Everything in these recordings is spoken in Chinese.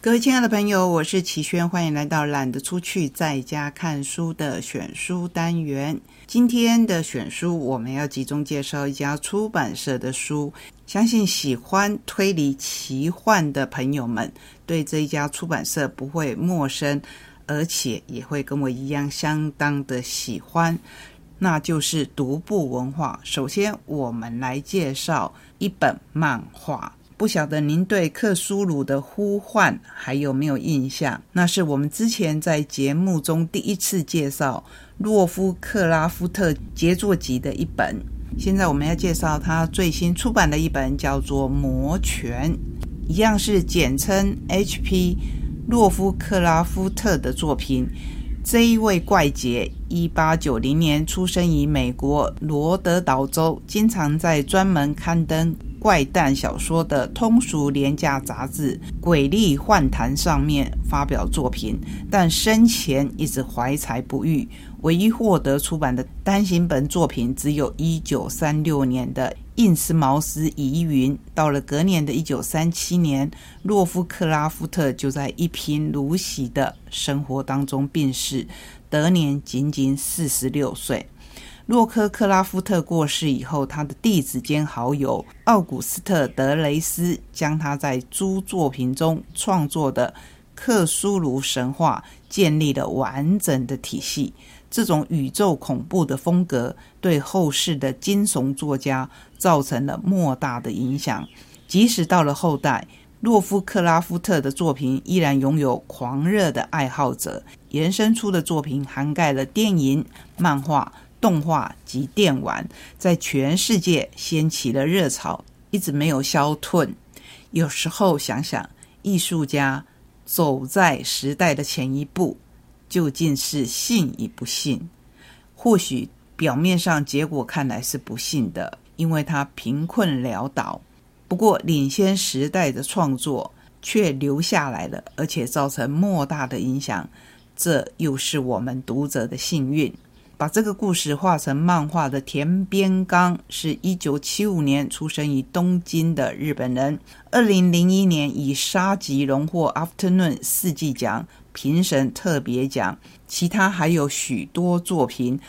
各位亲爱的朋友，我是齐轩，欢迎来到懒得出去在家看书的选书单元。今天的选书，我们要集中介绍一家出版社的书。相信喜欢推理奇幻的朋友们，对这一家出版社不会陌生，而且也会跟我一样相当的喜欢。那就是独步文化。首先，我们来介绍一本漫画。不晓得您对克苏鲁的呼唤还有没有印象？那是我们之前在节目中第一次介绍洛夫克拉夫特杰作集的一本。现在我们要介绍他最新出版的一本，叫做《魔拳》，一样是简称 H.P. 洛夫克拉夫特的作品。这一位怪杰，一八九零年出生于美国罗德岛州，经常在专门刊登。怪诞小说的通俗廉价杂志《诡力幻谈》上面发表作品，但生前一直怀才不遇，唯一获得出版的单行本作品只有一九三六年的《印斯茅斯疑云》。到了隔年的一九三七年，洛夫克拉夫特就在一贫如洗的生活当中病逝，得年仅仅四十六岁。洛克克拉夫特过世以后，他的弟子兼好友奥古斯特·德雷斯将他在诸作品中创作的克苏鲁神话建立了完整的体系。这种宇宙恐怖的风格对后世的惊悚作家造成了莫大的影响。即使到了后代，洛夫克拉夫特的作品依然拥有狂热的爱好者，延伸出的作品涵盖了电影、漫画。动画及电玩在全世界掀起了热潮，一直没有消退。有时候想想，艺术家走在时代的前一步，究竟是幸与不幸？或许表面上结果看来是不幸的，因为他贫困潦倒。不过，领先时代的创作却留下来了，而且造成莫大的影响。这又是我们读者的幸运。把这个故事画成漫画的田边刚是一九七五年出生于东京的日本人。二零零一年以沙棘荣获 Afternoon 四季奖评审特别奖，其他还有许多作品。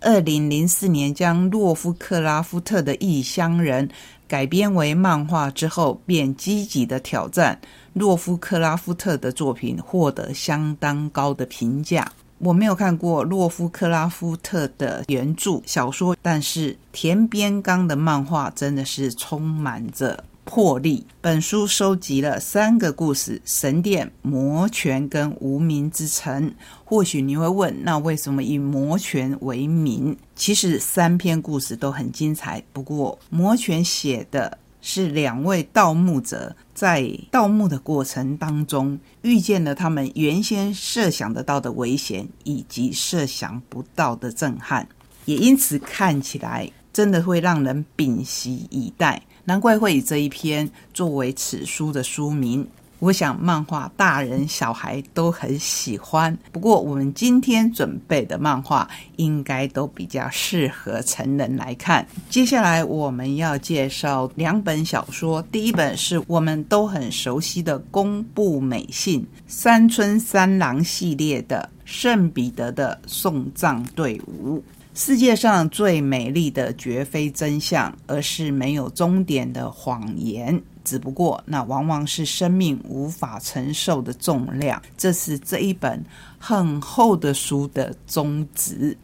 二零零四年将洛夫克拉夫特的《异乡人》改编为漫画之后，便积极的挑战洛夫克拉夫特的作品，获得相当高的评价。我没有看过洛夫克拉夫特的原著小说，但是田边刚的漫画真的是充满着魄力。本书收集了三个故事：神殿、魔拳跟无名之城。或许你会问，那为什么以魔拳为名？其实三篇故事都很精彩，不过魔拳写的。是两位盗墓者在盗墓的过程当中遇见了他们原先设想得到的危险，以及设想不到的震撼，也因此看起来真的会让人屏息以待。难怪会以这一篇作为此书的书名。我想漫画大人小孩都很喜欢，不过我们今天准备的漫画应该都比较适合成人来看。接下来我们要介绍两本小说，第一本是我们都很熟悉的宫部美信山村三郎系列的《圣彼得的送葬队伍》。世界上最美丽的绝非真相，而是没有终点的谎言。只不过，那往往是生命无法承受的重量。这是这一本很厚的书的宗旨。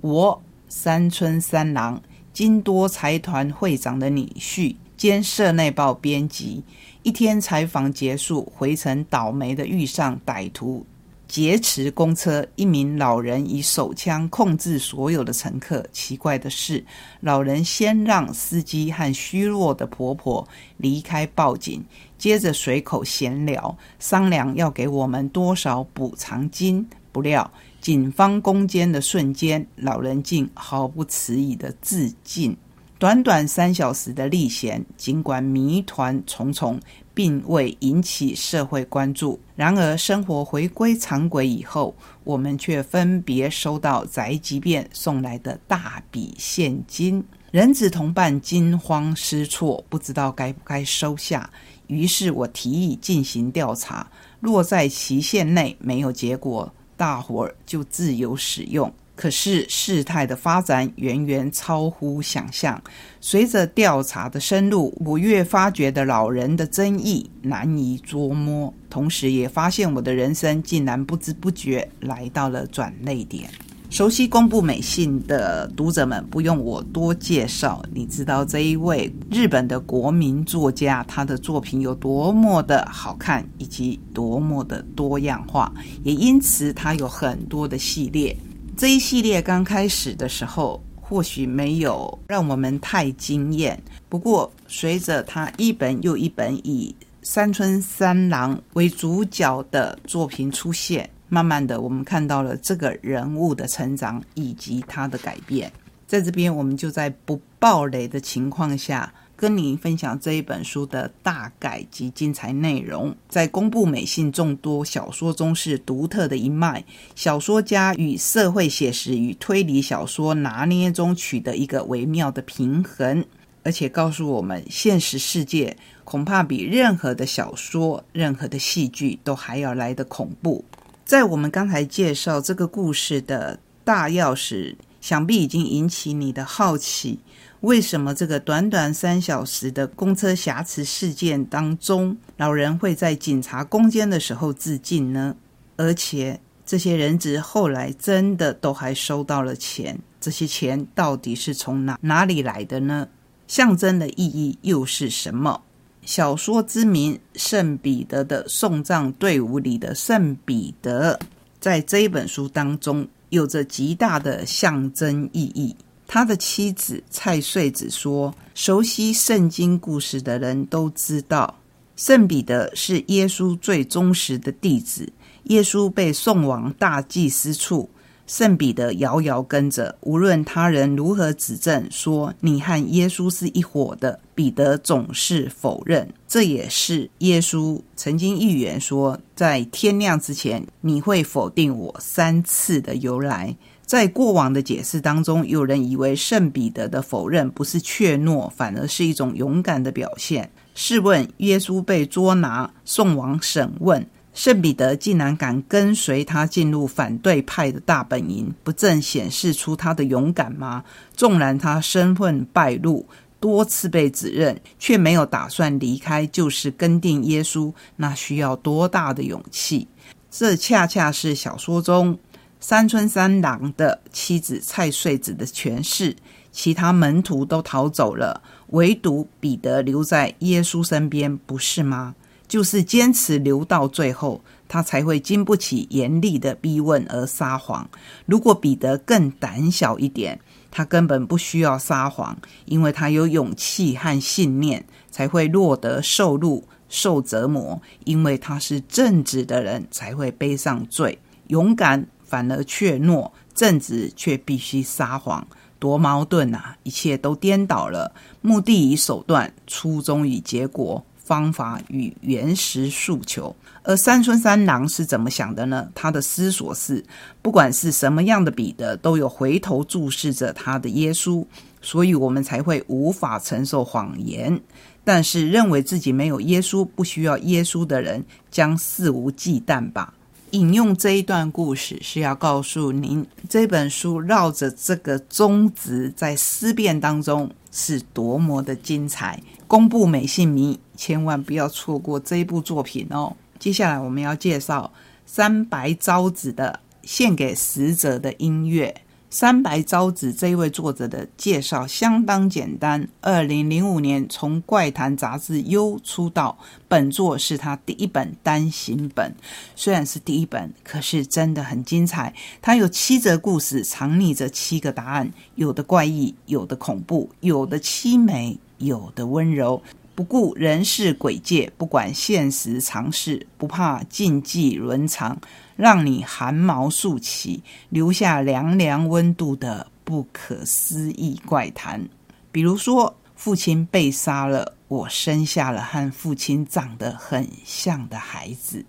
我三村三郎，金多财团会长的女婿兼社内报编辑，一天采访结束，回程倒霉的遇上歹徒。劫持公车，一名老人以手枪控制所有的乘客。奇怪的是，老人先让司机和虚弱的婆婆离开报警，接着随口闲聊，商量要给我们多少补偿金。不料，警方攻坚的瞬间，老人竟毫不迟疑的自尽。短短三小时的历险，尽管谜团重重。并未引起社会关注。然而，生活回归常轨以后，我们却分别收到宅急便送来的大笔现金。人子同伴惊慌失措，不知道该不该收下，于是我提议进行调查，若在期限内没有结果，大伙儿就自由使用。可是事态的发展远远超乎想象。随着调查的深入，我越发觉得老人的真意难以捉摸，同时也发现我的人生竟然不知不觉来到了转泪点。熟悉公布美信的读者们，不用我多介绍，你知道这一位日本的国民作家，他的作品有多么的好看，以及多么的多样化，也因此他有很多的系列。这一系列刚开始的时候，或许没有让我们太惊艳。不过，随着他一本又一本以山村三郎为主角的作品出现，慢慢的，我们看到了这个人物的成长以及他的改变。在这边，我们就在不暴雷的情况下。跟您分享这一本书的大概及精彩内容，在公布美信众多小说中是独特的一脉。小说家与社会写实与推理小说拿捏中取得一个微妙的平衡，而且告诉我们，现实世界恐怕比任何的小说、任何的戏剧都还要来的恐怖。在我们刚才介绍这个故事的大钥匙，想必已经引起你的好奇。为什么这个短短三小时的公车瑕疵事件当中，老人会在警察攻坚的时候自尽呢？而且这些人质后来真的都还收到了钱，这些钱到底是从哪哪里来的呢？象征的意义又是什么？小说之名《圣彼得的送葬队伍》里的圣彼得，在这一本书当中有着极大的象征意义。他的妻子蔡穗子说：“熟悉圣经故事的人都知道，圣彼得是耶稣最忠实的弟子。耶稣被送往大祭司处，圣彼得遥遥跟着。无论他人如何指证说你和耶稣是一伙的，彼得总是否认。这也是耶稣曾经预言说，在天亮之前你会否定我三次的由来。”在过往的解释当中，有人以为圣彼得的否认不是怯懦，反而是一种勇敢的表现。试问，耶稣被捉拿送往审问，圣彼得竟然敢跟随他进入反对派的大本营，不正显示出他的勇敢吗？纵然他身份败露，多次被指认，却没有打算离开，就是跟定耶稣，那需要多大的勇气？这恰恰是小说中。山村三郎的妻子蔡穗子的诠释，其他门徒都逃走了，唯独彼得留在耶稣身边，不是吗？就是坚持留到最后，他才会经不起严厉的逼问而撒谎。如果彼得更胆小一点，他根本不需要撒谎，因为他有勇气和信念，才会落得受辱、受折磨。因为他是正直的人，才会背上罪，勇敢。反而怯懦，正直却必须撒谎，多矛盾啊！一切都颠倒了，目的与手段，初衷与结果，方法与原始诉求。而山村三郎是怎么想的呢？他的思索是：不管是什么样的彼得，都有回头注视着他的耶稣，所以我们才会无法承受谎言。但是认为自己没有耶稣，不需要耶稣的人，将肆无忌惮吧。引用这一段故事是要告诉您，这本书绕着这个宗旨在思辨当中是多么的精彩。公布美信迷，千万不要错过这一部作品哦。接下来我们要介绍三白昭子的《献给死者的音乐》。三白昭子这一位作者的介绍相当简单。二零零五年从《怪谈》杂志优出道，本作是他第一本单行本。虽然是第一本，可是真的很精彩。他有七则故事，藏匿着七个答案，有的怪异，有的恐怖，有的凄美，有的温柔。不顾人世鬼界，不管现实常事，不怕禁忌伦常。让你汗毛竖起，留下凉凉温度的不可思议怪谈，比如说父亲被杀了，我生下了和父亲长得很像的孩子。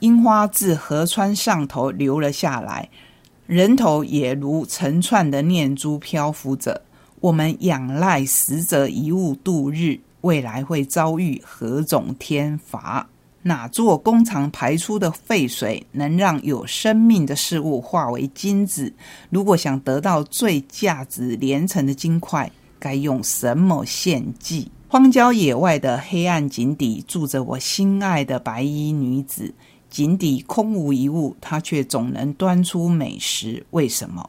樱花自河川上头流了下来，人头也如成串的念珠漂浮着。我们仰赖死者遗物度日，未来会遭遇何种天罚？哪座工厂排出的废水能让有生命的事物化为金子？如果想得到最价值连城的金块，该用什么献祭？荒郊野外的黑暗井底住着我心爱的白衣女子，井底空无一物，她却总能端出美食。为什么？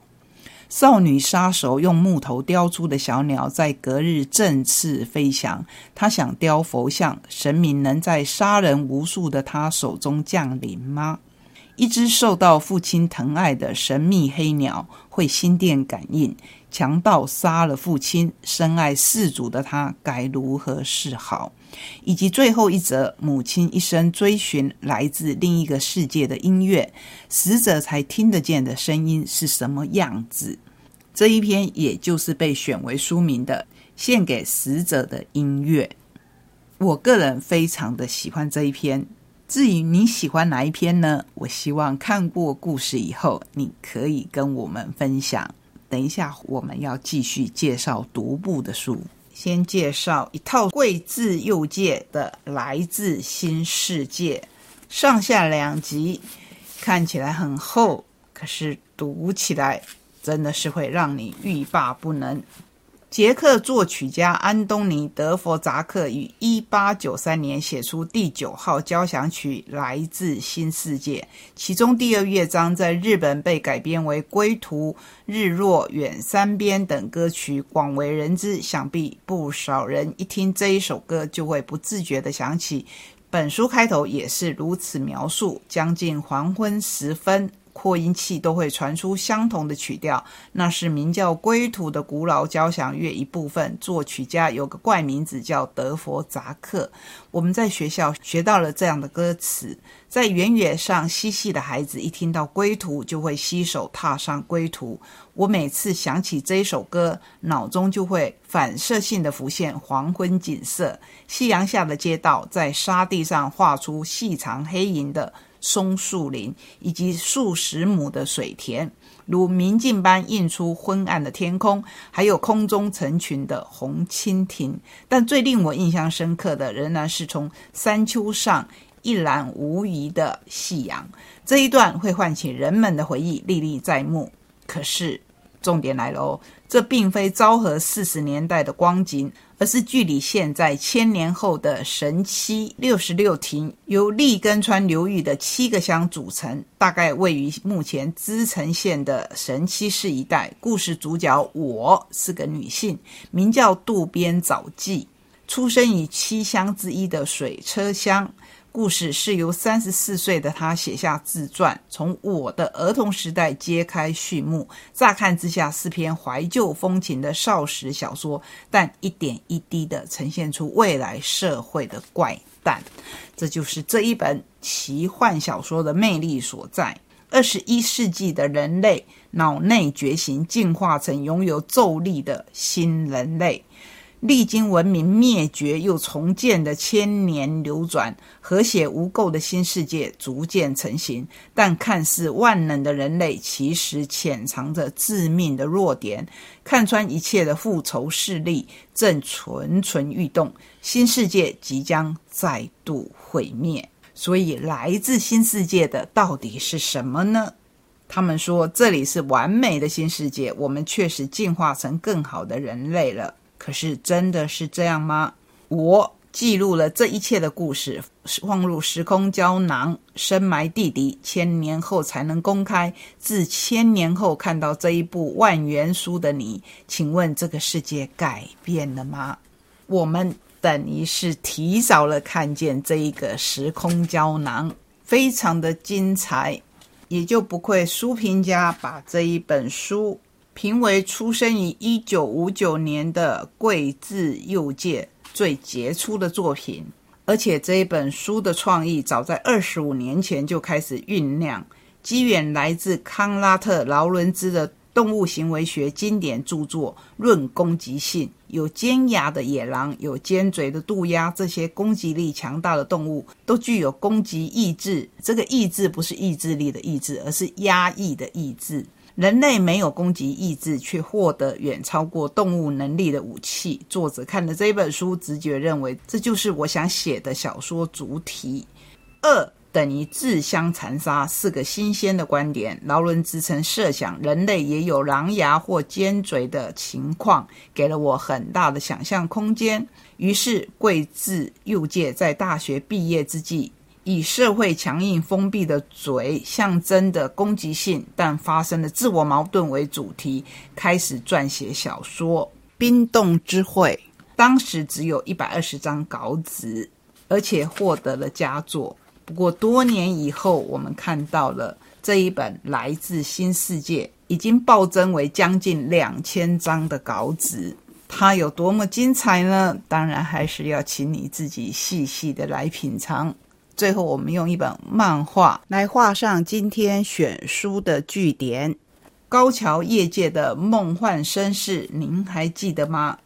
少女杀手用木头雕出的小鸟，在隔日振翅飞翔。她想雕佛像，神明能在杀人无数的她手中降临吗？一只受到父亲疼爱的神秘黑鸟，会心电感应。强盗杀了父亲，深爱世主的他该如何是好？以及最后一则，母亲一生追寻来自另一个世界的音乐，死者才听得见的声音是什么样子？这一篇也就是被选为书名的《献给死者的音乐》。我个人非常的喜欢这一篇。至于你喜欢哪一篇呢？我希望看过故事以后，你可以跟我们分享。等一下，我们要继续介绍独步的书。先介绍一套贵字右界的《来自新世界》，上下两集，看起来很厚，可是读起来真的是会让你欲罢不能。捷克作曲家安东尼·德弗扎克于一八九三年写出第九号交响曲《来自新世界》，其中第二乐章在日本被改编为《归途》《日落》《远山边》等歌曲，广为人知。想必不少人一听这一首歌，就会不自觉地想起本书开头也是如此描述：将近黄昏时分。扩音器都会传出相同的曲调，那是名叫《归途》的古老交响乐一部分。作曲家有个怪名字叫德弗扎克。我们在学校学到了这样的歌词：在原野上嬉戏的孩子，一听到《归途》就会携手踏上归途。我每次想起这首歌，脑中就会反射性的浮现黄昏景色，夕阳下的街道，在沙地上画出细长黑影的。松树林以及数十亩的水田，如明镜般映出昏暗的天空，还有空中成群的红蜻蜓。但最令我印象深刻的，仍然是从山丘上一览无遗的夕阳。这一段会唤起人们的回忆，历历在目。可是，重点来了哦，这并非昭和四十年代的光景。而是距离现在千年后的神七六十六亭，由立根川流域的七个乡组成，大概位于目前滋城县的神七市一带。故事主角我是个女性，名叫渡边早纪，出生于七乡之一的水车乡。故事是由三十四岁的他写下自传，从我的儿童时代揭开序幕。乍看之下是篇怀旧风情的少时小说，但一点一滴的呈现出未来社会的怪诞。这就是这一本奇幻小说的魅力所在。二十一世纪的人类脑内觉醒，进化成拥有咒力的新人类。历经文明灭绝又重建的千年流转，和谐无垢的新世界逐渐成型。但看似万能的人类，其实潜藏着致命的弱点。看穿一切的复仇势力正蠢蠢欲动，新世界即将再度毁灭。所以，来自新世界的到底是什么呢？他们说这里是完美的新世界，我们确实进化成更好的人类了。可是真的是这样吗？我记录了这一切的故事，放入时空胶囊，深埋地底，千年后才能公开。自千年后看到这一部万元书的你，请问这个世界改变了吗？我们等于是提早了看见这一个时空胶囊，非常的精彩，也就不愧书评家把这一本书。评为出生于一九五九年的贵字右介最杰出的作品，而且这一本书的创意早在二十五年前就开始酝酿，机缘来自康拉特劳伦兹的动物行为学经典著作《论攻击性》。有尖牙的野狼，有尖嘴的渡鸦，这些攻击力强大的动物都具有攻击意志。这个意志不是意志力的意志，而是压抑的意志。人类没有攻击意志，却获得远超过动物能力的武器。作者看了这本书，直觉认为这就是我想写的小说主体。二等于自相残杀，是个新鲜的观点。劳伦兹曾设想人类也有狼牙或尖嘴的情况，给了我很大的想象空间。于是，贵志右介在大学毕业之际。以社会强硬封闭的嘴象征的攻击性，但发生的自我矛盾为主题，开始撰写小说《冰冻之会》。当时只有一百二十张稿纸，而且获得了佳作。不过多年以后，我们看到了这一本《来自新世界》已经暴增为将近两千张的稿纸。它有多么精彩呢？当然还是要请你自己细细的来品尝。最后，我们用一本漫画来画上今天选书的句点。高桥业界的梦幻绅士，您还记得吗？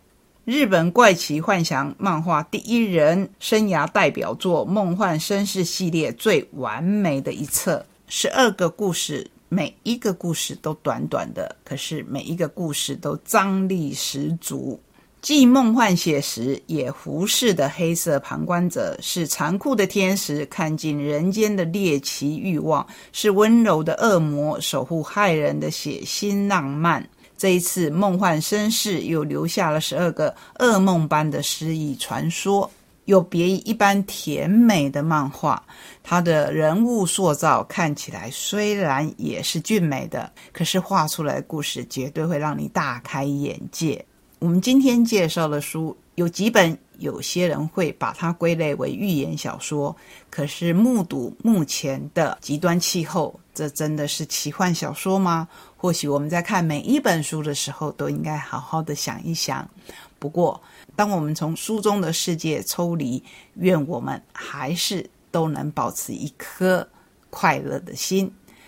日本怪奇幻想漫画第一人生涯代表作《梦幻绅士》系列最完美的一册，十二个故事，每一个故事都短短的，可是每一个故事都张力十足。既梦幻写实，也忽视的黑色旁观者，是残酷的天使看尽人间的猎奇欲望，是温柔的恶魔守护害人的血腥浪漫。这一次，梦幻绅士又留下了十二个噩梦般的诗意传说，有别于一般甜美的漫画。他的人物塑造看起来虽然也是俊美的，可是画出来的故事绝对会让你大开眼界。我们今天介绍的书有几本，有些人会把它归类为寓言小说。可是目睹目前的极端气候，这真的是奇幻小说吗？或许我们在看每一本书的时候，都应该好好的想一想。不过，当我们从书中的世界抽离，愿我们还是都能保持一颗快乐的心。